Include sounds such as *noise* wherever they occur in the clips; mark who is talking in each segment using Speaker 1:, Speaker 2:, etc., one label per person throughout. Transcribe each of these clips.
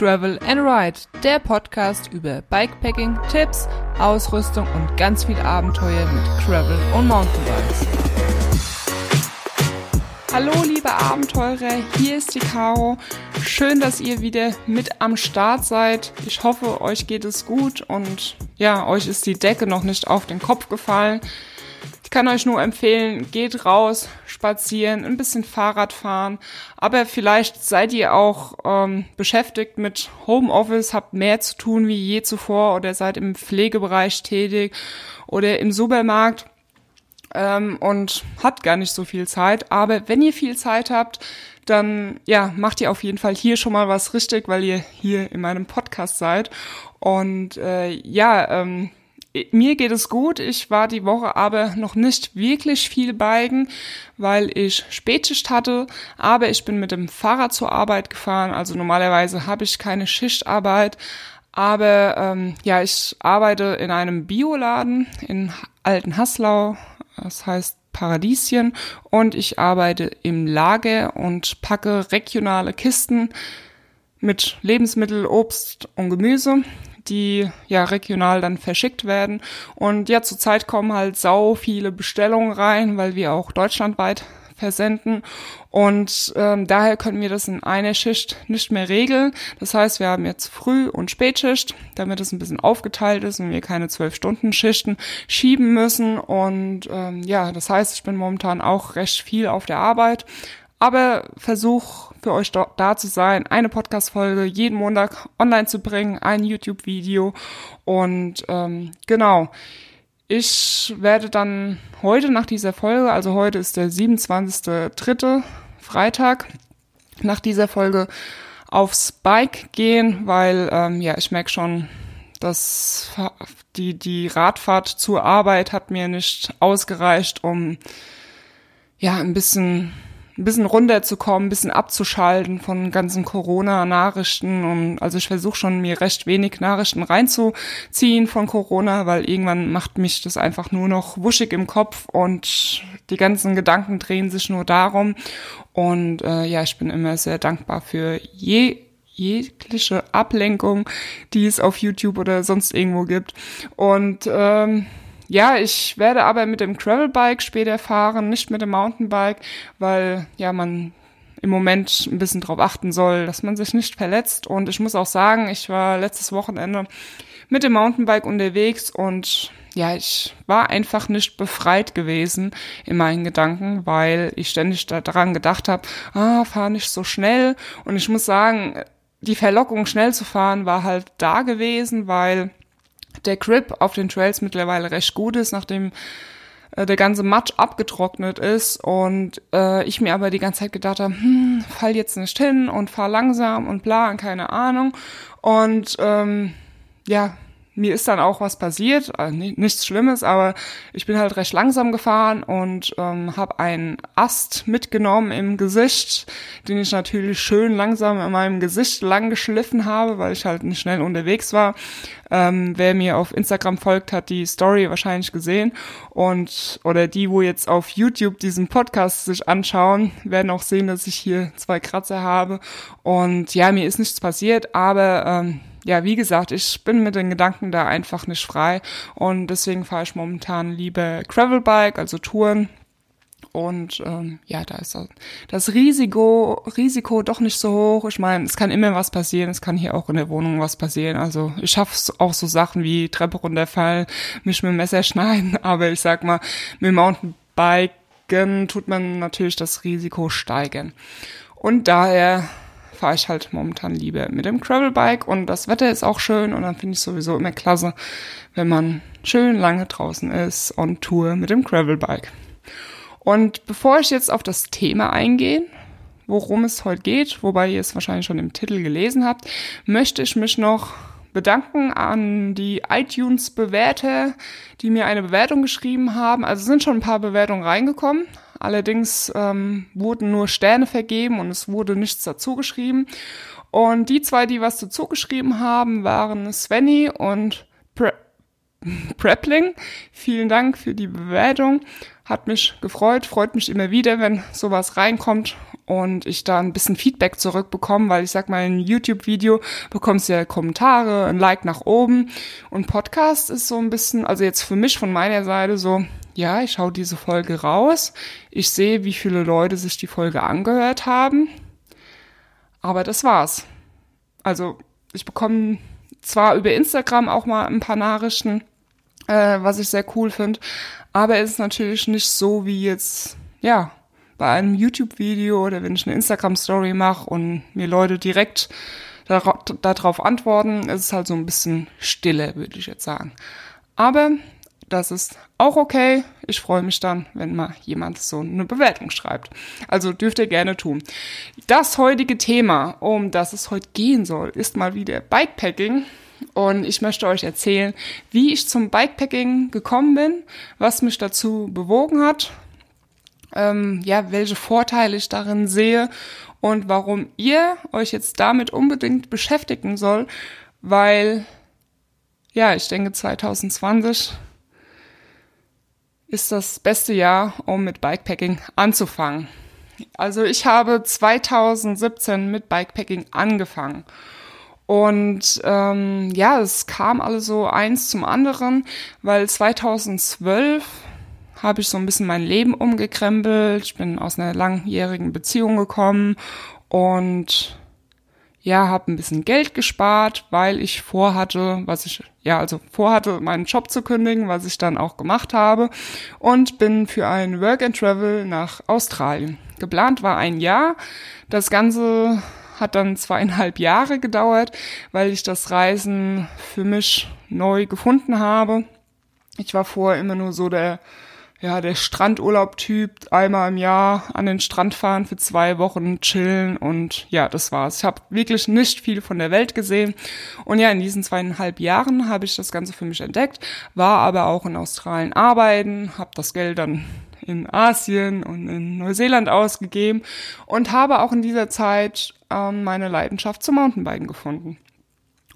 Speaker 1: Travel and Ride, der Podcast über Bikepacking, Tipps, Ausrüstung und ganz viel Abenteuer mit Travel und Mountainbikes. Hallo liebe Abenteurer, hier ist die Caro. Schön, dass ihr wieder mit am Start seid. Ich hoffe, euch geht es gut und ja, euch ist die Decke noch nicht auf den Kopf gefallen. Ich kann euch nur empfehlen, geht raus, spazieren, ein bisschen Fahrrad fahren. Aber vielleicht seid ihr auch ähm, beschäftigt mit Homeoffice, habt mehr zu tun wie je zuvor oder seid im Pflegebereich tätig oder im Supermarkt ähm, und habt gar nicht so viel Zeit. Aber wenn ihr viel Zeit habt, dann ja, macht ihr auf jeden Fall hier schon mal was richtig, weil ihr hier in meinem Podcast seid. Und äh, ja, ähm, mir geht es gut. Ich war die Woche aber noch nicht wirklich viel biken, weil ich Spätschicht hatte. Aber ich bin mit dem Fahrrad zur Arbeit gefahren. Also normalerweise habe ich keine Schichtarbeit. Aber ähm, ja, ich arbeite in einem Bioladen in Alten Haslau. Das heißt Paradieschen. Und ich arbeite im Lager und packe regionale Kisten mit Lebensmittel, Obst und Gemüse die ja regional dann verschickt werden. Und ja, zurzeit kommen halt sau viele Bestellungen rein, weil wir auch deutschlandweit versenden. Und ähm, daher können wir das in einer Schicht nicht mehr regeln. Das heißt, wir haben jetzt Früh- und Spätschicht, damit es ein bisschen aufgeteilt ist und wir keine zwölf Stunden Schichten schieben müssen. Und ähm, ja, das heißt, ich bin momentan auch recht viel auf der Arbeit, aber versuch für euch da zu sein, eine Podcast-Folge jeden Montag online zu bringen, ein YouTube-Video und ähm, genau. Ich werde dann heute nach dieser Folge, also heute ist der 27.3. Freitag, nach dieser Folge aufs Bike gehen, weil ähm, ja, ich merke schon, dass die, die Radfahrt zur Arbeit hat mir nicht ausgereicht, um ja ein bisschen ein bisschen runterzukommen, ein bisschen abzuschalten von ganzen Corona-Nachrichten. Und also ich versuche schon, mir recht wenig Nachrichten reinzuziehen von Corona, weil irgendwann macht mich das einfach nur noch wuschig im Kopf und die ganzen Gedanken drehen sich nur darum. Und äh, ja, ich bin immer sehr dankbar für je jegliche Ablenkung, die es auf YouTube oder sonst irgendwo gibt. Und ähm, ja, ich werde aber mit dem Gravelbike später fahren, nicht mit dem Mountainbike, weil ja man im Moment ein bisschen drauf achten soll, dass man sich nicht verletzt. Und ich muss auch sagen, ich war letztes Wochenende mit dem Mountainbike unterwegs und ja, ich war einfach nicht befreit gewesen in meinen Gedanken, weil ich ständig daran gedacht habe, ah, fahr nicht so schnell. Und ich muss sagen, die Verlockung, schnell zu fahren, war halt da gewesen, weil der Grip auf den Trails mittlerweile recht gut ist, nachdem äh, der ganze Matsch abgetrocknet ist und äh, ich mir aber die ganze Zeit gedacht habe, hm, fall jetzt nicht hin und fahr langsam und bla und keine Ahnung. Und ähm, ja, mir ist dann auch was passiert, also nichts Schlimmes, aber ich bin halt recht langsam gefahren und ähm, habe einen Ast mitgenommen im Gesicht, den ich natürlich schön langsam in meinem Gesicht lang geschliffen habe, weil ich halt nicht schnell unterwegs war. Ähm, wer mir auf Instagram folgt, hat die Story wahrscheinlich gesehen und oder die, wo jetzt auf YouTube diesen Podcast sich anschauen, werden auch sehen, dass ich hier zwei Kratzer habe und ja, mir ist nichts passiert, aber ähm, ja, wie gesagt, ich bin mit den Gedanken da einfach nicht frei und deswegen fahre ich momentan lieber Gravelbike, also Touren. Und ähm, ja, da ist das Risiko, Risiko doch nicht so hoch. Ich meine, es kann immer was passieren, es kann hier auch in der Wohnung was passieren. Also ich schaffe auch so Sachen wie Treppe runterfallen, mich mit dem Messer *laughs* schneiden, aber ich sag mal, mit Mountainbiken tut man natürlich das Risiko steigern. Und daher fahre ich halt momentan lieber mit dem Gravelbike und das Wetter ist auch schön und dann finde ich sowieso immer klasse, wenn man schön lange draußen ist on Tour mit dem Gravelbike. Und bevor ich jetzt auf das Thema eingehe, worum es heute geht, wobei ihr es wahrscheinlich schon im Titel gelesen habt, möchte ich mich noch bedanken an die iTunes-Bewerter, die mir eine Bewertung geschrieben haben. Also sind schon ein paar Bewertungen reingekommen, Allerdings ähm, wurden nur Sterne vergeben und es wurde nichts dazu geschrieben. Und die zwei, die was dazu geschrieben haben, waren Svenny und Pre *laughs* Prepling. Vielen Dank für die Bewertung. Hat mich gefreut, freut mich immer wieder, wenn sowas reinkommt und ich da ein bisschen Feedback zurückbekomme, weil ich sag mal, in YouTube-Video bekommst du ja Kommentare, ein Like nach oben und Podcast ist so ein bisschen, also jetzt für mich von meiner Seite so, ja, ich schaue diese Folge raus, ich sehe, wie viele Leute sich die Folge angehört haben, aber das war's. Also ich bekomme zwar über Instagram auch mal ein paar Nachrichten, äh, was ich sehr cool finde, aber es ist natürlich nicht so wie jetzt, ja, bei einem YouTube-Video oder wenn ich eine Instagram-Story mache und mir Leute direkt darauf antworten, ist es halt so ein bisschen stille, würde ich jetzt sagen. Aber das ist auch okay. Ich freue mich dann, wenn mal jemand so eine Bewertung schreibt. Also dürft ihr gerne tun. Das heutige Thema, um das es heute gehen soll, ist mal wieder Bikepacking. Und ich möchte euch erzählen, wie ich zum Bikepacking gekommen bin, was mich dazu bewogen hat, ähm, ja, welche Vorteile ich darin sehe und warum ihr euch jetzt damit unbedingt beschäftigen soll, weil, ja, ich denke 2020 ist das beste Jahr, um mit Bikepacking anzufangen. Also ich habe 2017 mit Bikepacking angefangen. Und ähm, ja, es kam alles so eins zum anderen, weil 2012 habe ich so ein bisschen mein Leben umgekrempelt. Ich bin aus einer langjährigen Beziehung gekommen und ja, habe ein bisschen Geld gespart, weil ich vorhatte, was ich ja also vorhatte, meinen Job zu kündigen, was ich dann auch gemacht habe und bin für ein Work and Travel nach Australien. Geplant war ein Jahr. Das Ganze hat dann zweieinhalb Jahre gedauert, weil ich das Reisen für mich neu gefunden habe. Ich war vorher immer nur so der ja, der Strandurlaub-Typ, einmal im Jahr an den Strand fahren für zwei Wochen, chillen und ja, das war's. Ich habe wirklich nicht viel von der Welt gesehen und ja, in diesen zweieinhalb Jahren habe ich das Ganze für mich entdeckt, war aber auch in Australien arbeiten, habe das Geld dann in Asien und in Neuseeland ausgegeben und habe auch in dieser Zeit ähm, meine Leidenschaft zum Mountainbiken gefunden.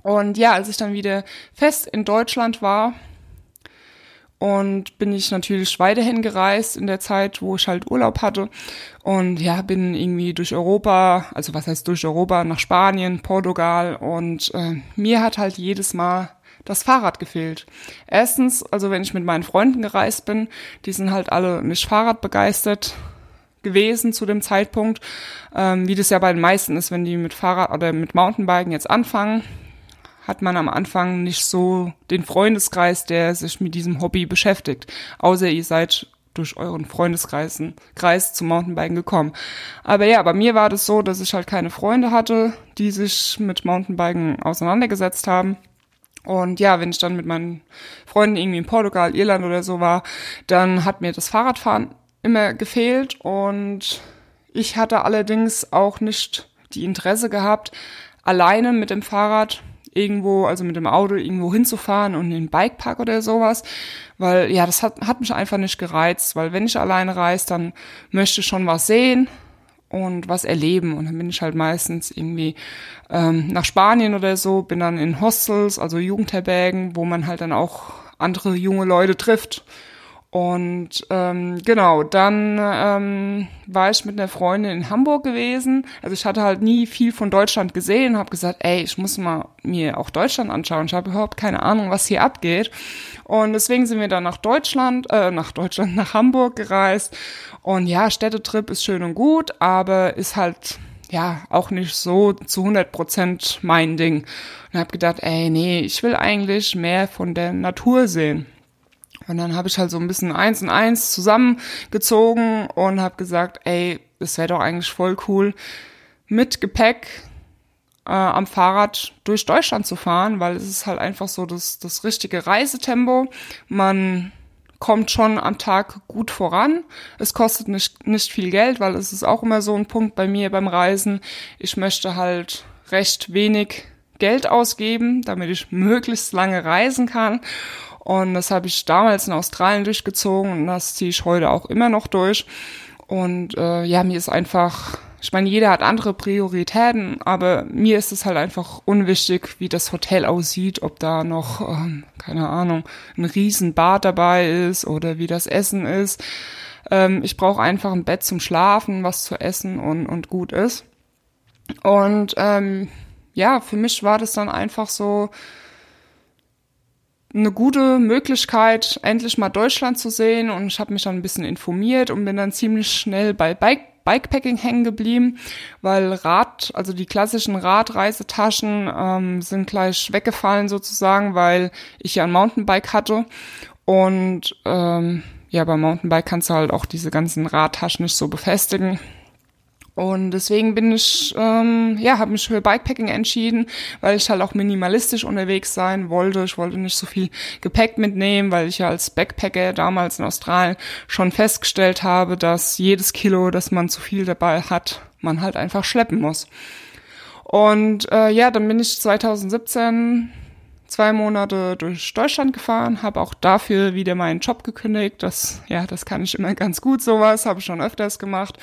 Speaker 1: Und ja, als ich dann wieder fest in Deutschland war, und bin ich natürlich weiterhin gereist in der Zeit, wo ich halt Urlaub hatte. Und ja, bin irgendwie durch Europa, also was heißt durch Europa, nach Spanien, Portugal. Und äh, mir hat halt jedes Mal das Fahrrad gefehlt. Erstens, also wenn ich mit meinen Freunden gereist bin, die sind halt alle nicht Fahrrad begeistert gewesen zu dem Zeitpunkt, ähm, wie das ja bei den meisten ist, wenn die mit Fahrrad oder mit Mountainbiken jetzt anfangen, hat man am Anfang nicht so den Freundeskreis, der sich mit diesem Hobby beschäftigt. Außer ihr seid durch euren Freundeskreis Kreis zum Mountainbiken gekommen. Aber ja, bei mir war das so, dass ich halt keine Freunde hatte, die sich mit Mountainbiken auseinandergesetzt haben. Und ja, wenn ich dann mit meinen Freunden irgendwie in Portugal, Irland oder so war, dann hat mir das Fahrradfahren immer gefehlt und ich hatte allerdings auch nicht die Interesse gehabt, alleine mit dem Fahrrad irgendwo, also mit dem Auto irgendwo hinzufahren und in den Bikepark oder sowas, weil ja, das hat, hat mich einfach nicht gereizt, weil wenn ich alleine reise, dann möchte ich schon was sehen und was erleben. Und dann bin ich halt meistens irgendwie ähm, nach Spanien oder so, bin dann in Hostels, also Jugendherbergen, wo man halt dann auch andere junge Leute trifft und ähm, genau, dann ähm, war ich mit einer Freundin in Hamburg gewesen. Also ich hatte halt nie viel von Deutschland gesehen, habe gesagt, ey, ich muss mal mir auch Deutschland anschauen. Ich habe überhaupt keine Ahnung, was hier abgeht. Und deswegen sind wir dann nach Deutschland, äh, nach Deutschland, *laughs* nach Hamburg gereist. Und ja, Städtetrip ist schön und gut, aber ist halt ja auch nicht so zu 100 Prozent mein Ding. Und habe gedacht, ey, nee, ich will eigentlich mehr von der Natur sehen. Und dann habe ich halt so ein bisschen eins und eins zusammengezogen und habe gesagt, ey, es wäre doch eigentlich voll cool, mit Gepäck äh, am Fahrrad durch Deutschland zu fahren, weil es ist halt einfach so das, das richtige Reisetempo. Man kommt schon am Tag gut voran. Es kostet nicht, nicht viel Geld, weil es ist auch immer so ein Punkt bei mir beim Reisen. Ich möchte halt recht wenig Geld ausgeben, damit ich möglichst lange reisen kann. Und das habe ich damals in Australien durchgezogen und das ziehe ich heute auch immer noch durch. Und äh, ja, mir ist einfach ich meine, jeder hat andere Prioritäten, aber mir ist es halt einfach unwichtig, wie das Hotel aussieht, ob da noch, ähm, keine Ahnung, ein Riesenbad dabei ist oder wie das Essen ist. Ähm, ich brauche einfach ein Bett zum Schlafen, was zu essen und, und gut ist. Und ähm, ja, für mich war das dann einfach so eine gute Möglichkeit, endlich mal Deutschland zu sehen. Und ich habe mich dann ein bisschen informiert und bin dann ziemlich schnell bei Bike Bikepacking hängen geblieben, weil Rad, also die klassischen Radreisetaschen ähm, sind gleich weggefallen sozusagen, weil ich ja ein Mountainbike hatte und ähm, ja, beim Mountainbike kannst du halt auch diese ganzen Radtaschen nicht so befestigen. Und deswegen bin ich, ähm, ja, habe mich für Bikepacking entschieden, weil ich halt auch minimalistisch unterwegs sein wollte. Ich wollte nicht so viel Gepäck mitnehmen, weil ich ja als Backpacker damals in Australien schon festgestellt habe, dass jedes Kilo, das man zu viel dabei hat, man halt einfach schleppen muss. Und äh, ja, dann bin ich 2017 zwei Monate durch Deutschland gefahren, habe auch dafür wieder meinen Job gekündigt. Das, ja, das kann ich immer ganz gut, sowas, habe ich schon öfters gemacht.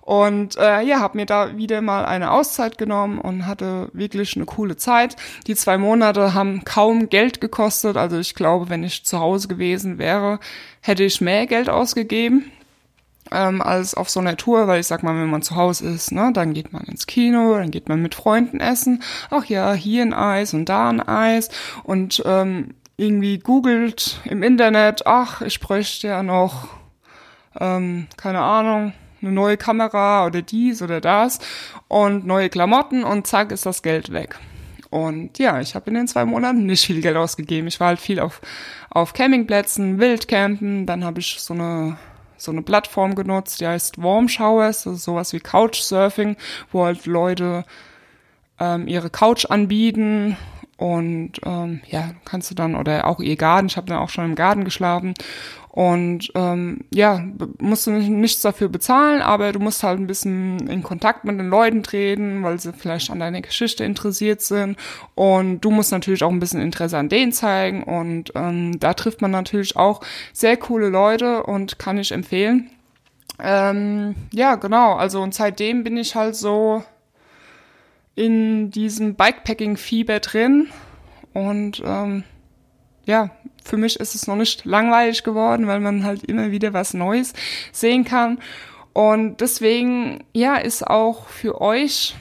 Speaker 1: Und äh, ja, habe mir da wieder mal eine Auszeit genommen und hatte wirklich eine coole Zeit. Die zwei Monate haben kaum Geld gekostet. Also ich glaube, wenn ich zu Hause gewesen wäre, hätte ich mehr Geld ausgegeben ähm, als auf so einer Tour, weil ich sag mal, wenn man zu Hause ist, ne, dann geht man ins Kino, dann geht man mit Freunden essen, ach ja, hier ein Eis und da ein Eis und ähm, irgendwie googelt im Internet, ach, ich bräuchte ja noch, ähm, keine Ahnung, eine neue Kamera oder dies oder das und neue Klamotten und zack ist das Geld weg. Und ja, ich habe in den zwei Monaten nicht viel Geld ausgegeben. Ich war halt viel auf, auf Campingplätzen, Wildcampen, dann habe ich so eine so eine Plattform genutzt, die heißt Warm Showers, das ist sowas wie Couchsurfing, wo halt Leute ähm, ihre Couch anbieten und ähm, ja, kannst du dann, oder auch ihr Garten, ich habe dann auch schon im Garten geschlafen und ähm, ja, musst du nicht, nichts dafür bezahlen, aber du musst halt ein bisschen in Kontakt mit den Leuten treten, weil sie vielleicht an deiner Geschichte interessiert sind. Und du musst natürlich auch ein bisschen Interesse an denen zeigen. Und ähm, da trifft man natürlich auch sehr coole Leute und kann ich empfehlen. Ähm, ja, genau. Also und seitdem bin ich halt so in diesem Bikepacking-Fieber drin. Und ähm, ja, für mich ist es noch nicht langweilig geworden, weil man halt immer wieder was Neues sehen kann. Und deswegen, ja, ist auch für euch,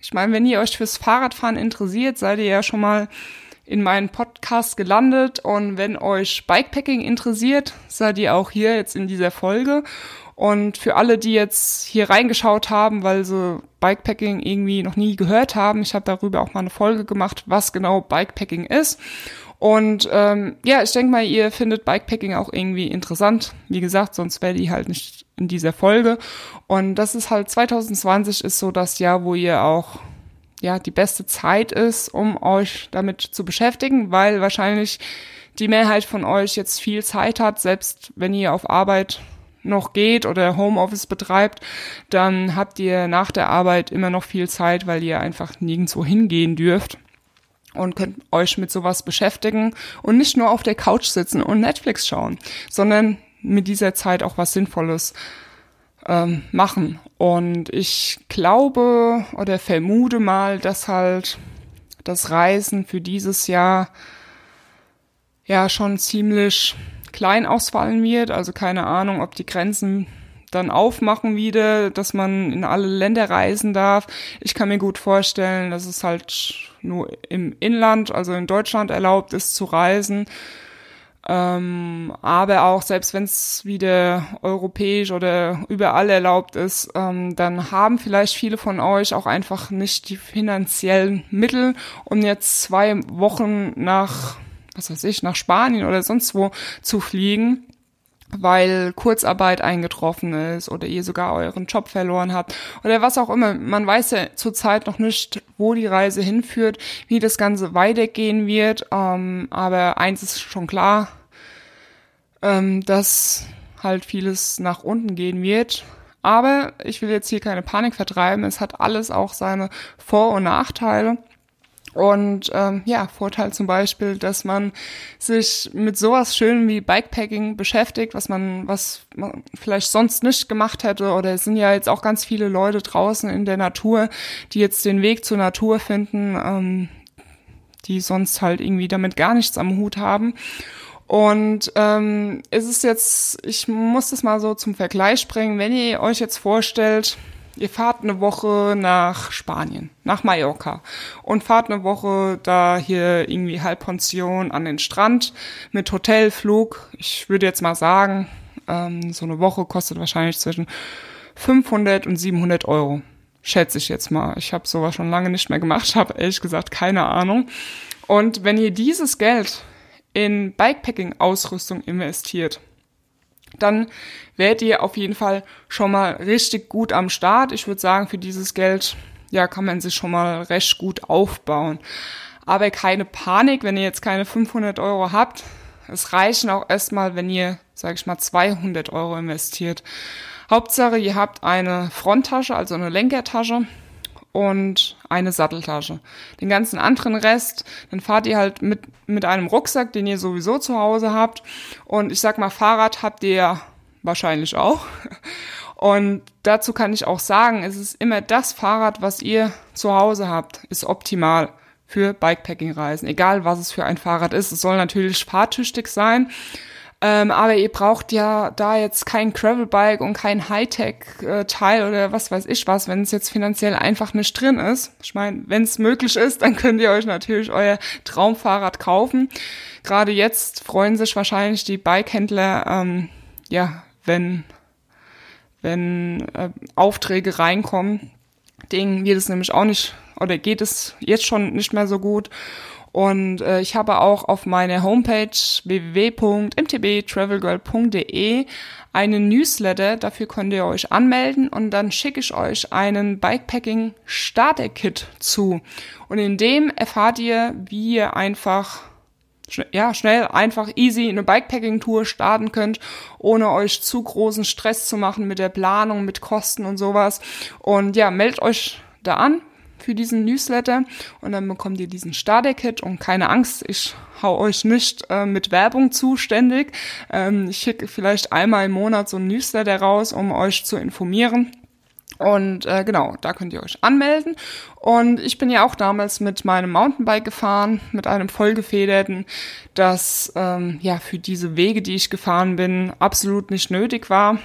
Speaker 1: ich meine, wenn ihr euch fürs Fahrradfahren interessiert, seid ihr ja schon mal in meinen Podcast gelandet. Und wenn euch Bikepacking interessiert, seid ihr auch hier jetzt in dieser Folge. Und für alle, die jetzt hier reingeschaut haben, weil sie Bikepacking irgendwie noch nie gehört haben, ich habe darüber auch mal eine Folge gemacht, was genau Bikepacking ist. Und ähm, ja, ich denke mal, ihr findet Bikepacking auch irgendwie interessant. Wie gesagt, sonst wäre die halt nicht in dieser Folge. Und das ist halt 2020 ist so das Jahr, wo ihr auch ja die beste Zeit ist, um euch damit zu beschäftigen, weil wahrscheinlich die Mehrheit von euch jetzt viel Zeit hat, selbst wenn ihr auf Arbeit noch geht oder Homeoffice betreibt, dann habt ihr nach der Arbeit immer noch viel Zeit, weil ihr einfach nirgendwo hingehen dürft und könnt euch mit sowas beschäftigen und nicht nur auf der Couch sitzen und Netflix schauen, sondern mit dieser Zeit auch was Sinnvolles ähm, machen. Und ich glaube oder vermute mal, dass halt das Reisen für dieses Jahr ja schon ziemlich klein ausfallen wird. Also keine Ahnung, ob die Grenzen dann aufmachen wieder, dass man in alle Länder reisen darf. Ich kann mir gut vorstellen, dass es halt nur im Inland, also in Deutschland erlaubt ist zu reisen. Ähm, aber auch selbst wenn es wieder europäisch oder überall erlaubt ist, ähm, dann haben vielleicht viele von euch auch einfach nicht die finanziellen Mittel, um jetzt zwei Wochen nach, was weiß ich, nach Spanien oder sonst wo zu fliegen weil Kurzarbeit eingetroffen ist oder ihr sogar euren Job verloren habt oder was auch immer. Man weiß ja zurzeit noch nicht, wo die Reise hinführt, wie das Ganze weitergehen wird. Ähm, aber eins ist schon klar, ähm, dass halt vieles nach unten gehen wird. Aber ich will jetzt hier keine Panik vertreiben. Es hat alles auch seine Vor- und Nachteile. Und ähm, ja, Vorteil zum Beispiel, dass man sich mit sowas Schönem wie Bikepacking beschäftigt, was man, was man vielleicht sonst nicht gemacht hätte. Oder es sind ja jetzt auch ganz viele Leute draußen in der Natur, die jetzt den Weg zur Natur finden, ähm, die sonst halt irgendwie damit gar nichts am Hut haben. Und ähm, es ist jetzt, ich muss das mal so zum Vergleich bringen, wenn ihr euch jetzt vorstellt, ihr fahrt eine Woche nach Spanien, nach Mallorca und fahrt eine Woche da hier irgendwie Halbpension an den Strand mit Hotelflug. Ich würde jetzt mal sagen, ähm, so eine Woche kostet wahrscheinlich zwischen 500 und 700 Euro. Schätze ich jetzt mal. Ich habe sowas schon lange nicht mehr gemacht, *laughs* habe ehrlich gesagt keine Ahnung. Und wenn ihr dieses Geld in Bikepacking-Ausrüstung investiert, dann werdet ihr auf jeden Fall schon mal richtig gut am Start. Ich würde sagen, für dieses Geld, ja, kann man sich schon mal recht gut aufbauen. Aber keine Panik, wenn ihr jetzt keine 500 Euro habt. Es reichen auch erstmal, wenn ihr, sage ich mal, 200 Euro investiert. Hauptsache, ihr habt eine Fronttasche, also eine Lenkertasche und eine Satteltasche. Den ganzen anderen Rest, dann fahrt ihr halt mit, mit einem Rucksack, den ihr sowieso zu Hause habt. Und ich sag mal, Fahrrad habt ihr wahrscheinlich auch. *laughs* Und dazu kann ich auch sagen, es ist immer das Fahrrad, was ihr zu Hause habt, ist optimal für Bikepacking-Reisen. Egal, was es für ein Fahrrad ist. Es soll natürlich fahrtüchtig sein. Ähm, aber ihr braucht ja da jetzt kein Gravelbike und kein Hightech-Teil oder was weiß ich was, wenn es jetzt finanziell einfach nicht drin ist. Ich meine, wenn es möglich ist, dann könnt ihr euch natürlich euer Traumfahrrad kaufen. Gerade jetzt freuen sich wahrscheinlich die Bikehändler, ähm, ja, wenn wenn äh, Aufträge reinkommen. Denen geht es nämlich auch nicht oder geht es jetzt schon nicht mehr so gut. Und äh, ich habe auch auf meiner Homepage www.mtbtravelgirl.de einen Newsletter. Dafür könnt ihr euch anmelden und dann schicke ich euch einen Bikepacking Starter Kit zu. Und in dem erfahrt ihr, wie ihr einfach ja, schnell, einfach, easy eine Bikepacking-Tour starten könnt, ohne euch zu großen Stress zu machen mit der Planung, mit Kosten und sowas. Und ja, meldet euch da an für diesen Newsletter und dann bekommt ihr diesen Starter-Kit und keine Angst, ich hau euch nicht äh, mit Werbung zuständig. Ähm, ich schicke vielleicht einmal im Monat so ein Newsletter raus, um euch zu informieren. Und äh, genau, da könnt ihr euch anmelden. Und ich bin ja auch damals mit meinem Mountainbike gefahren, mit einem vollgefederten, das ähm, ja für diese Wege, die ich gefahren bin, absolut nicht nötig war,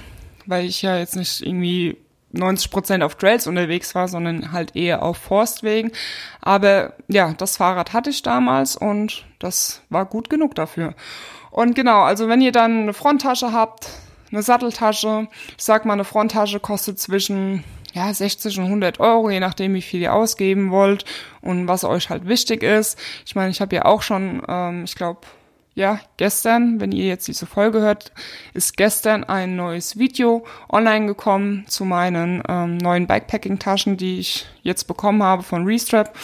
Speaker 1: weil ich ja jetzt nicht irgendwie 90 Prozent auf Trails unterwegs war, sondern halt eher auf Forstwegen. Aber ja, das Fahrrad hatte ich damals und das war gut genug dafür. Und genau, also wenn ihr dann eine Fronttasche habt, eine Satteltasche, ich sag mal, eine Fronttasche kostet zwischen ja, 60 und 100 Euro, je nachdem, wie viel ihr ausgeben wollt und was euch halt wichtig ist. Ich meine, ich habe ja auch schon, ähm, ich glaube, ja, gestern, wenn ihr jetzt diese Folge hört, ist gestern ein neues Video online gekommen zu meinen ähm, neuen Bikepacking-Taschen, die ich jetzt bekommen habe von Restrap.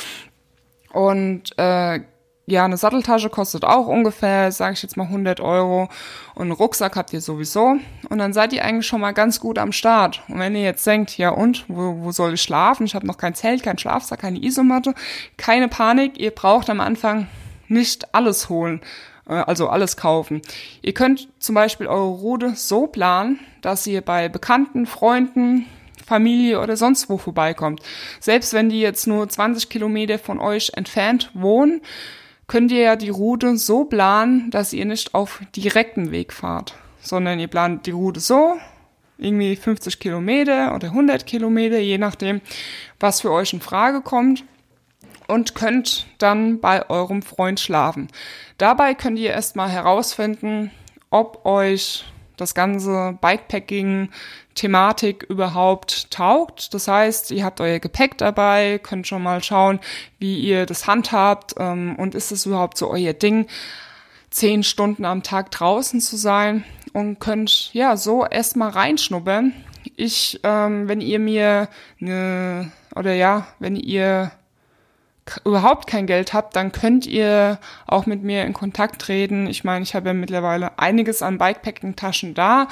Speaker 1: Und äh, ja, eine Satteltasche kostet auch ungefähr, sage ich jetzt mal 100 Euro und einen Rucksack habt ihr sowieso und dann seid ihr eigentlich schon mal ganz gut am Start. Und wenn ihr jetzt denkt, ja und, wo, wo soll ich schlafen? Ich habe noch kein Zelt, kein Schlafsack, keine Isomatte. Keine Panik, ihr braucht am Anfang nicht alles holen. Äh, also alles kaufen. Ihr könnt zum Beispiel eure Route so planen, dass ihr bei Bekannten, Freunden, Familie oder sonst wo vorbeikommt. Selbst wenn die jetzt nur 20 Kilometer von euch entfernt wohnen, könnt ihr ja die Route so planen, dass ihr nicht auf direktem Weg fahrt, sondern ihr plant die Route so, irgendwie 50 Kilometer oder 100 Kilometer, je nachdem, was für euch in Frage kommt und könnt dann bei eurem Freund schlafen. Dabei könnt ihr erstmal herausfinden, ob euch das ganze Bikepacking-Thematik überhaupt taugt. Das heißt, ihr habt euer Gepäck dabei, könnt schon mal schauen, wie ihr das handhabt ähm, und ist es überhaupt so euer Ding, zehn Stunden am Tag draußen zu sein und könnt ja so erstmal reinschnuppern. Ich, ähm, wenn ihr mir eine oder ja, wenn ihr überhaupt kein Geld habt, dann könnt ihr auch mit mir in Kontakt treten. Ich meine, ich habe ja mittlerweile einiges an Bikepacking-Taschen da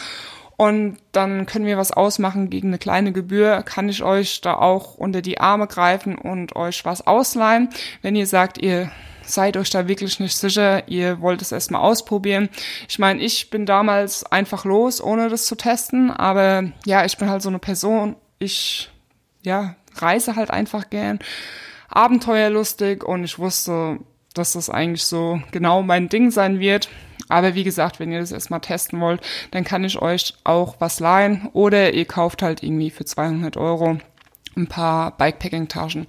Speaker 1: Und dann können wir was ausmachen gegen eine kleine Gebühr, kann ich euch da auch unter die Arme greifen und euch was ausleihen. Wenn ihr sagt, ihr seid euch da wirklich nicht sicher, ihr wollt es erstmal ausprobieren. Ich meine, ich bin damals einfach los, ohne das zu testen, aber ja, ich bin halt so eine Person, ich ja, reise halt einfach gern, abenteuerlustig und ich wusste, dass das eigentlich so genau mein Ding sein wird. Aber wie gesagt, wenn ihr das erstmal testen wollt, dann kann ich euch auch was leihen oder ihr kauft halt irgendwie für 200 Euro ein paar Bikepacking-Taschen.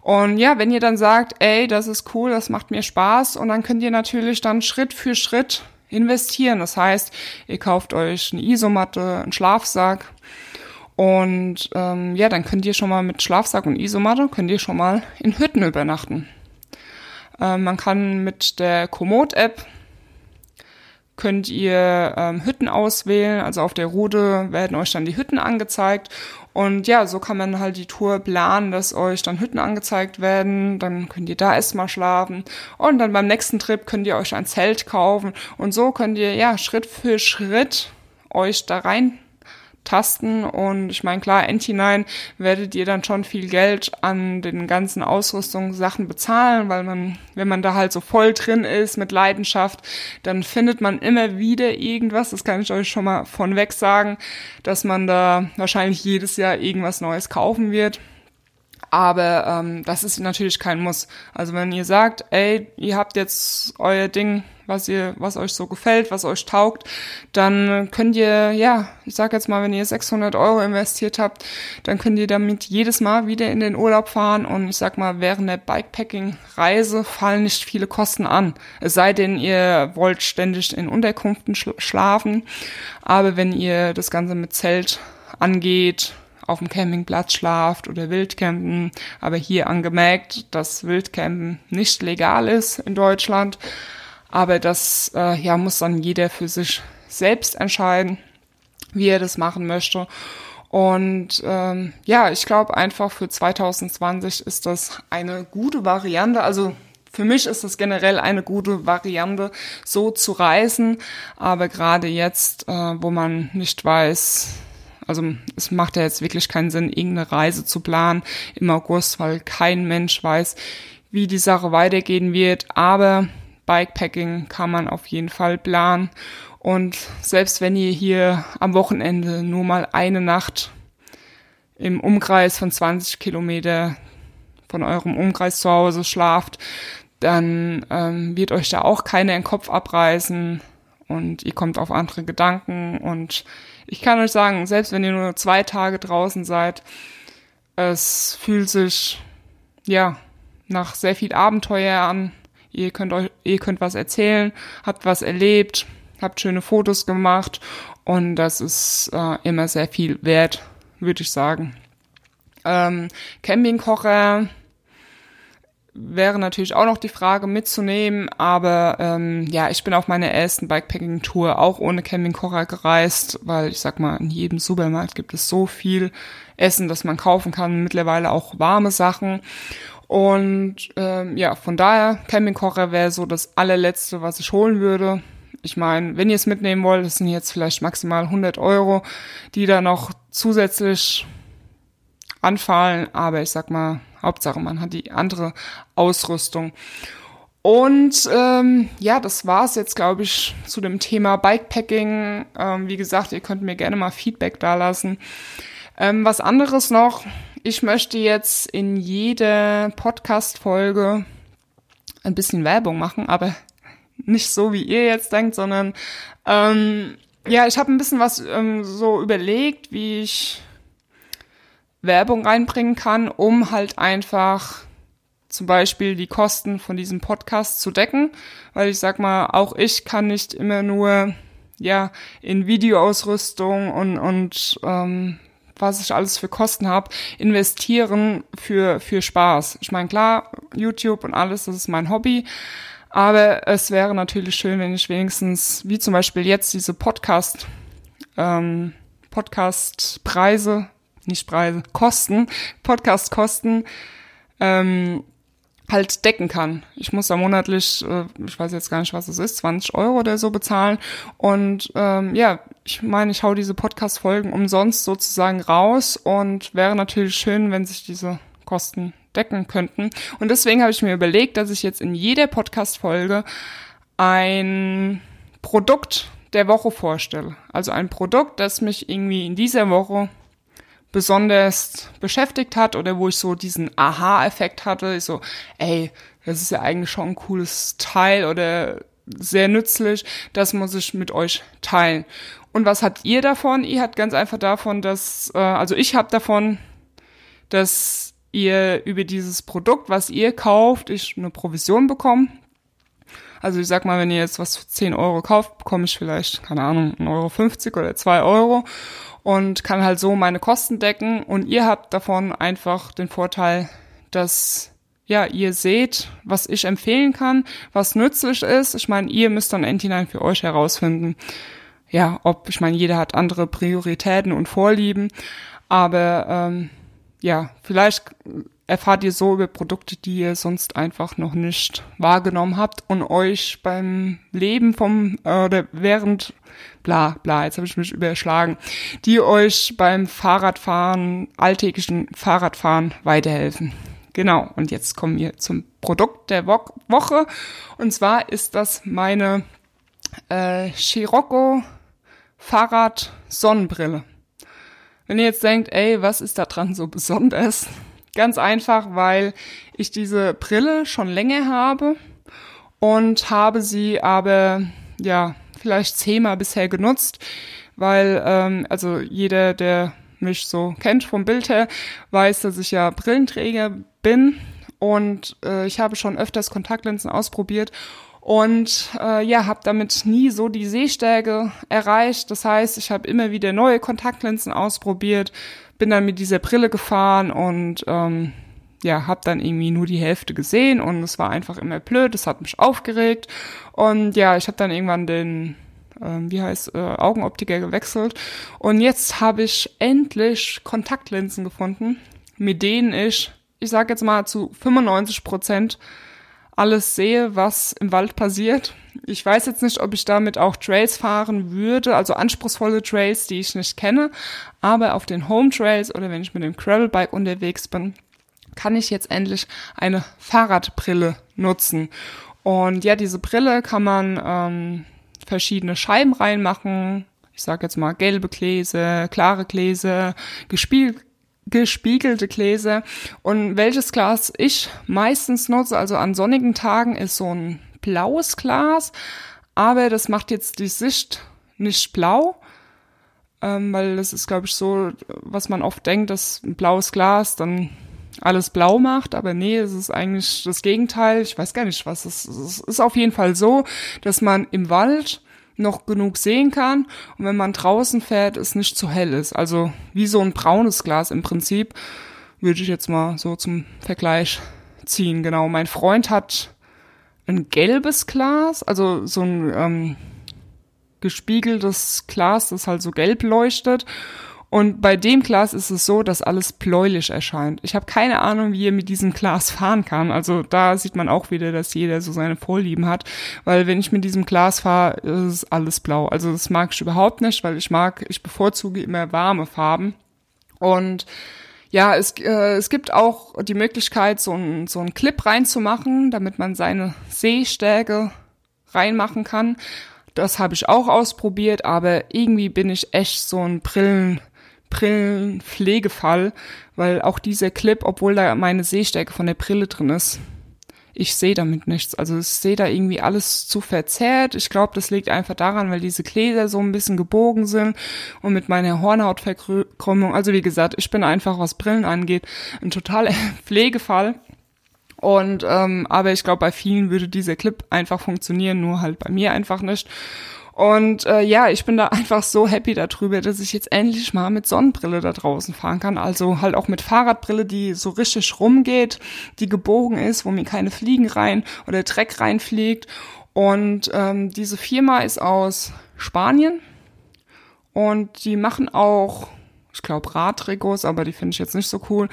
Speaker 1: Und ja, wenn ihr dann sagt, ey, das ist cool, das macht mir Spaß und dann könnt ihr natürlich dann Schritt für Schritt investieren. Das heißt, ihr kauft euch eine Isomatte, einen Schlafsack und ähm, ja, dann könnt ihr schon mal mit Schlafsack und Isomatte, könnt ihr schon mal in Hütten übernachten. Ähm, man kann mit der Komoot-App könnt ihr ähm, Hütten auswählen. Also auf der Route werden euch dann die Hütten angezeigt. Und ja, so kann man halt die Tour planen, dass euch dann Hütten angezeigt werden. Dann könnt ihr da erstmal schlafen. Und dann beim nächsten Trip könnt ihr euch ein Zelt kaufen. Und so könnt ihr ja Schritt für Schritt euch da rein tasten. Und ich meine, klar, N-Hinein werdet ihr dann schon viel Geld an den ganzen Ausrüstungssachen bezahlen, weil man, wenn man da halt so voll drin ist mit Leidenschaft, dann findet man immer wieder irgendwas. Das kann ich euch schon mal von weg sagen, dass man da wahrscheinlich jedes Jahr irgendwas Neues kaufen wird. Aber ähm, das ist natürlich kein Muss. Also wenn ihr sagt, ey, ihr habt jetzt euer Ding, was ihr, was euch so gefällt, was euch taugt, dann könnt ihr, ja, ich sag jetzt mal, wenn ihr 600 Euro investiert habt, dann könnt ihr damit jedes Mal wieder in den Urlaub fahren und ich sag mal, während der Bikepacking-Reise fallen nicht viele Kosten an. Es sei denn, ihr wollt ständig in Unterkünften schlafen, aber wenn ihr das Ganze mit Zelt angeht, auf dem Campingplatz schlaft oder Wildcampen. Aber hier angemerkt, dass Wildcampen nicht legal ist in Deutschland. Aber das äh, ja, muss dann jeder für sich selbst entscheiden, wie er das machen möchte. Und ähm, ja, ich glaube einfach für 2020 ist das eine gute Variante. Also für mich ist das generell eine gute Variante, so zu reisen. Aber gerade jetzt, äh, wo man nicht weiß, also es macht ja jetzt wirklich keinen Sinn, irgendeine Reise zu planen im August, weil kein Mensch weiß, wie die Sache weitergehen wird. Aber Bikepacking kann man auf jeden Fall planen. Und selbst wenn ihr hier am Wochenende nur mal eine Nacht im Umkreis von 20 Kilometer von eurem Umkreis zu Hause schlaft, dann ähm, wird euch da auch keiner den Kopf abreißen und ihr kommt auf andere Gedanken und ich kann euch sagen, selbst wenn ihr nur zwei Tage draußen seid, es fühlt sich, ja, nach sehr viel Abenteuer an. Ihr könnt euch, ihr könnt was erzählen, habt was erlebt, habt schöne Fotos gemacht und das ist äh, immer sehr viel wert, würde ich sagen. Ähm, Campingkocher wäre natürlich auch noch die Frage mitzunehmen, aber ähm, ja, ich bin auf meiner ersten Bikepacking-Tour auch ohne Campingkocher gereist, weil ich sag mal, in jedem Supermarkt gibt es so viel Essen, das man kaufen kann, mittlerweile auch warme Sachen. Und ähm, ja, von daher, Campingkocher wäre so das allerletzte, was ich holen würde. Ich meine, wenn ihr es mitnehmen wollt, das sind jetzt vielleicht maximal 100 Euro, die da noch zusätzlich anfallen, aber ich sag mal, Hauptsache man hat die andere Ausrüstung. Und ähm, ja, das war's jetzt, glaube ich, zu dem Thema Bikepacking. Ähm, wie gesagt, ihr könnt mir gerne mal Feedback dalassen. Ähm, was anderes noch, ich möchte jetzt in jeder Podcast-Folge ein bisschen Werbung machen, aber nicht so, wie ihr jetzt denkt, sondern ähm, ja, ich habe ein bisschen was ähm, so überlegt, wie ich Werbung reinbringen kann, um halt einfach zum Beispiel die Kosten von diesem Podcast zu decken, weil ich sag mal, auch ich kann nicht immer nur ja in Videoausrüstung und und ähm, was ich alles für Kosten habe, investieren für für Spaß. Ich meine klar, YouTube und alles, das ist mein Hobby, aber es wäre natürlich schön, wenn ich wenigstens wie zum Beispiel jetzt diese Podcast ähm, Podcast-Preise nicht Preise, Kosten, Podcast-Kosten, ähm, halt decken kann. Ich muss da monatlich, äh, ich weiß jetzt gar nicht, was es ist, 20 Euro oder so bezahlen. Und ähm, ja, ich meine, ich hau diese Podcast-Folgen umsonst sozusagen raus und wäre natürlich schön, wenn sich diese Kosten decken könnten. Und deswegen habe ich mir überlegt, dass ich jetzt in jeder Podcast-Folge ein Produkt der Woche vorstelle. Also ein Produkt, das mich irgendwie in dieser Woche besonders beschäftigt hat oder wo ich so diesen Aha-Effekt hatte. Ich so, ey, das ist ja eigentlich schon ein cooles Teil oder sehr nützlich. Das muss ich mit euch teilen. Und was habt ihr davon? Ihr habt ganz einfach davon, dass, äh, also ich habe davon, dass ihr über dieses Produkt, was ihr kauft, ich eine Provision bekomme. Also ich sag mal, wenn ihr jetzt was für 10 Euro kauft, bekomme ich vielleicht, keine Ahnung, 1,50 Euro 50 oder 2 Euro und kann halt so meine Kosten decken. Und ihr habt davon einfach den Vorteil, dass ja, ihr seht, was ich empfehlen kann, was nützlich ist. Ich meine, ihr müsst dann endhinein für euch herausfinden, ja, ob, ich meine, jeder hat andere Prioritäten und Vorlieben, aber ähm, ja, vielleicht erfahrt ihr so über Produkte, die ihr sonst einfach noch nicht wahrgenommen habt und euch beim Leben vom äh, oder während bla bla, jetzt habe ich mich überschlagen, die euch beim Fahrradfahren, alltäglichen Fahrradfahren weiterhelfen. Genau, und jetzt kommen wir zum Produkt der Wo Woche. Und zwar ist das meine äh, Scirocco Fahrrad Sonnenbrille. Wenn ihr jetzt denkt, ey, was ist da dran so besonders? Ganz einfach, weil ich diese Brille schon länger habe und habe sie aber, ja, vielleicht zehnmal bisher genutzt, weil, ähm, also jeder, der mich so kennt vom Bild her, weiß, dass ich ja Brillenträger bin und äh, ich habe schon öfters Kontaktlinsen ausprobiert und äh, ja, habe damit nie so die Sehstärke erreicht. Das heißt, ich habe immer wieder neue Kontaktlinsen ausprobiert, bin dann mit dieser Brille gefahren und ähm, ja, habe dann irgendwie nur die Hälfte gesehen und es war einfach immer blöd, es hat mich aufgeregt und ja, ich habe dann irgendwann den ähm, wie heißt äh, Augenoptiker gewechselt und jetzt habe ich endlich Kontaktlinsen gefunden, mit denen ich, ich sage jetzt mal zu 95 Prozent alles sehe, was im Wald passiert. Ich weiß jetzt nicht, ob ich damit auch Trails fahren würde, also anspruchsvolle Trails, die ich nicht kenne, aber auf den Home Trails oder wenn ich mit dem Gravelbike unterwegs bin, kann ich jetzt endlich eine Fahrradbrille nutzen. Und ja, diese Brille kann man ähm, verschiedene Scheiben reinmachen. Ich sage jetzt mal gelbe Gläser, klare Gläser, gespielt gespiegelte Gläser. Und welches Glas ich meistens nutze, also an sonnigen Tagen, ist so ein blaues Glas. Aber das macht jetzt die Sicht nicht blau, ähm, weil das ist, glaube ich, so, was man oft denkt, dass ein blaues Glas dann alles blau macht, aber nee, es ist eigentlich das Gegenteil. Ich weiß gar nicht, was es ist. Es ist auf jeden Fall so, dass man im Wald noch genug sehen kann und wenn man draußen fährt, es nicht zu hell ist. Also wie so ein braunes Glas im Prinzip, würde ich jetzt mal so zum Vergleich ziehen. Genau, mein Freund hat ein gelbes Glas, also so ein ähm, gespiegeltes Glas, das halt so gelb leuchtet und bei dem Glas ist es so, dass alles bläulich erscheint. Ich habe keine Ahnung, wie ihr mit diesem Glas fahren kann. Also da sieht man auch wieder, dass jeder so seine Vorlieben hat. Weil wenn ich mit diesem Glas fahre, ist alles blau. Also das mag ich überhaupt nicht, weil ich mag, ich bevorzuge immer warme Farben. Und ja, es, äh, es gibt auch die Möglichkeit, so ein, so ein Clip reinzumachen, damit man seine Sehstärke reinmachen kann. Das habe ich auch ausprobiert, aber irgendwie bin ich echt so ein Brillen Brillenpflegefall, weil auch dieser Clip, obwohl da meine Sehstärke von der Brille drin ist, ich sehe damit nichts. Also ich sehe da irgendwie alles zu verzerrt. Ich glaube, das liegt einfach daran, weil diese Gläser so ein bisschen gebogen sind und mit meiner Hornhautverkrümmung. Also wie gesagt, ich bin einfach, was Brillen angeht, ein totaler *laughs* Pflegefall. Und ähm, aber ich glaube, bei vielen würde dieser Clip einfach funktionieren, nur halt bei mir einfach nicht. Und äh, ja, ich bin da *laughs* einfach so happy darüber, dass ich jetzt endlich mal mit Sonnenbrille da draußen fahren kann. Also halt auch mit Fahrradbrille, die so richtig rumgeht, die gebogen ist, wo mir keine Fliegen rein oder Dreck reinfliegt. Und ähm, diese Firma ist aus Spanien und die machen auch ich glaube Radtrikots, aber die finde ich jetzt nicht so cool.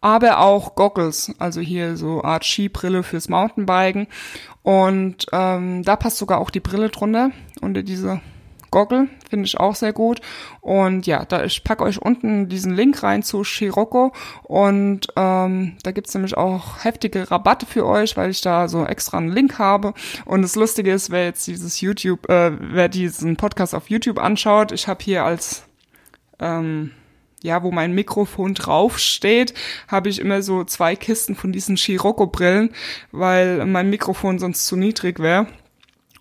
Speaker 1: Aber auch Goggles, also hier so Art Skibrille fürs Mountainbiken. Und ähm, da passt sogar auch die Brille drunter unter diese Goggle, finde ich auch sehr gut. Und ja, da ich packe euch unten diesen Link rein zu Scirocco und ähm, da gibt's nämlich auch heftige Rabatte für euch, weil ich da so extra einen Link habe. Und das Lustige ist, wer jetzt dieses YouTube, äh, wer diesen Podcast auf YouTube anschaut, ich habe hier als ähm, ja, wo mein Mikrofon draufsteht, habe ich immer so zwei Kisten von diesen Scirocco-Brillen, weil mein Mikrofon sonst zu niedrig wäre.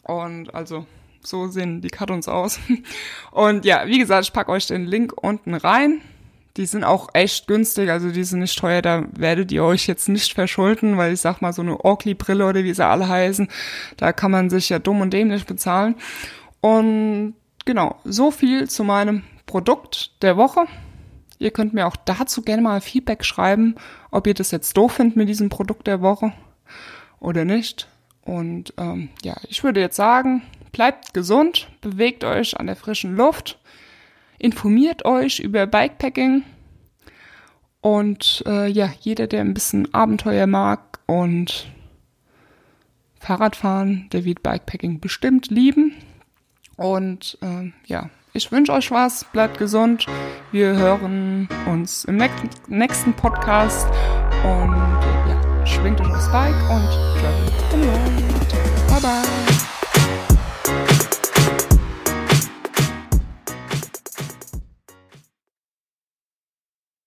Speaker 1: Und also so sehen die Kartons aus. *laughs* Und ja, wie gesagt, ich packe euch den Link unten rein. Die sind auch echt günstig, also die sind nicht teuer, da werdet ihr euch jetzt nicht verschulden, weil ich sag mal, so eine Oakley-Brille oder wie sie alle heißen, da kann man sich ja dumm und dämlich bezahlen. Und genau, so viel zu meinem Produkt der Woche. Ihr könnt mir auch dazu gerne mal Feedback schreiben, ob ihr das jetzt doof findet mit diesem Produkt der Woche oder nicht. Und ähm, ja, ich würde jetzt sagen, bleibt gesund, bewegt euch an der frischen Luft, informiert euch über Bikepacking und äh, ja, jeder, der ein bisschen Abenteuer mag und Fahrradfahren, der wird Bikepacking bestimmt lieben. Und äh, ja, ich wünsche euch was, bleibt gesund. Wir hören uns im nächsten Podcast. Und ja, schwingt euch aufs Bike und travel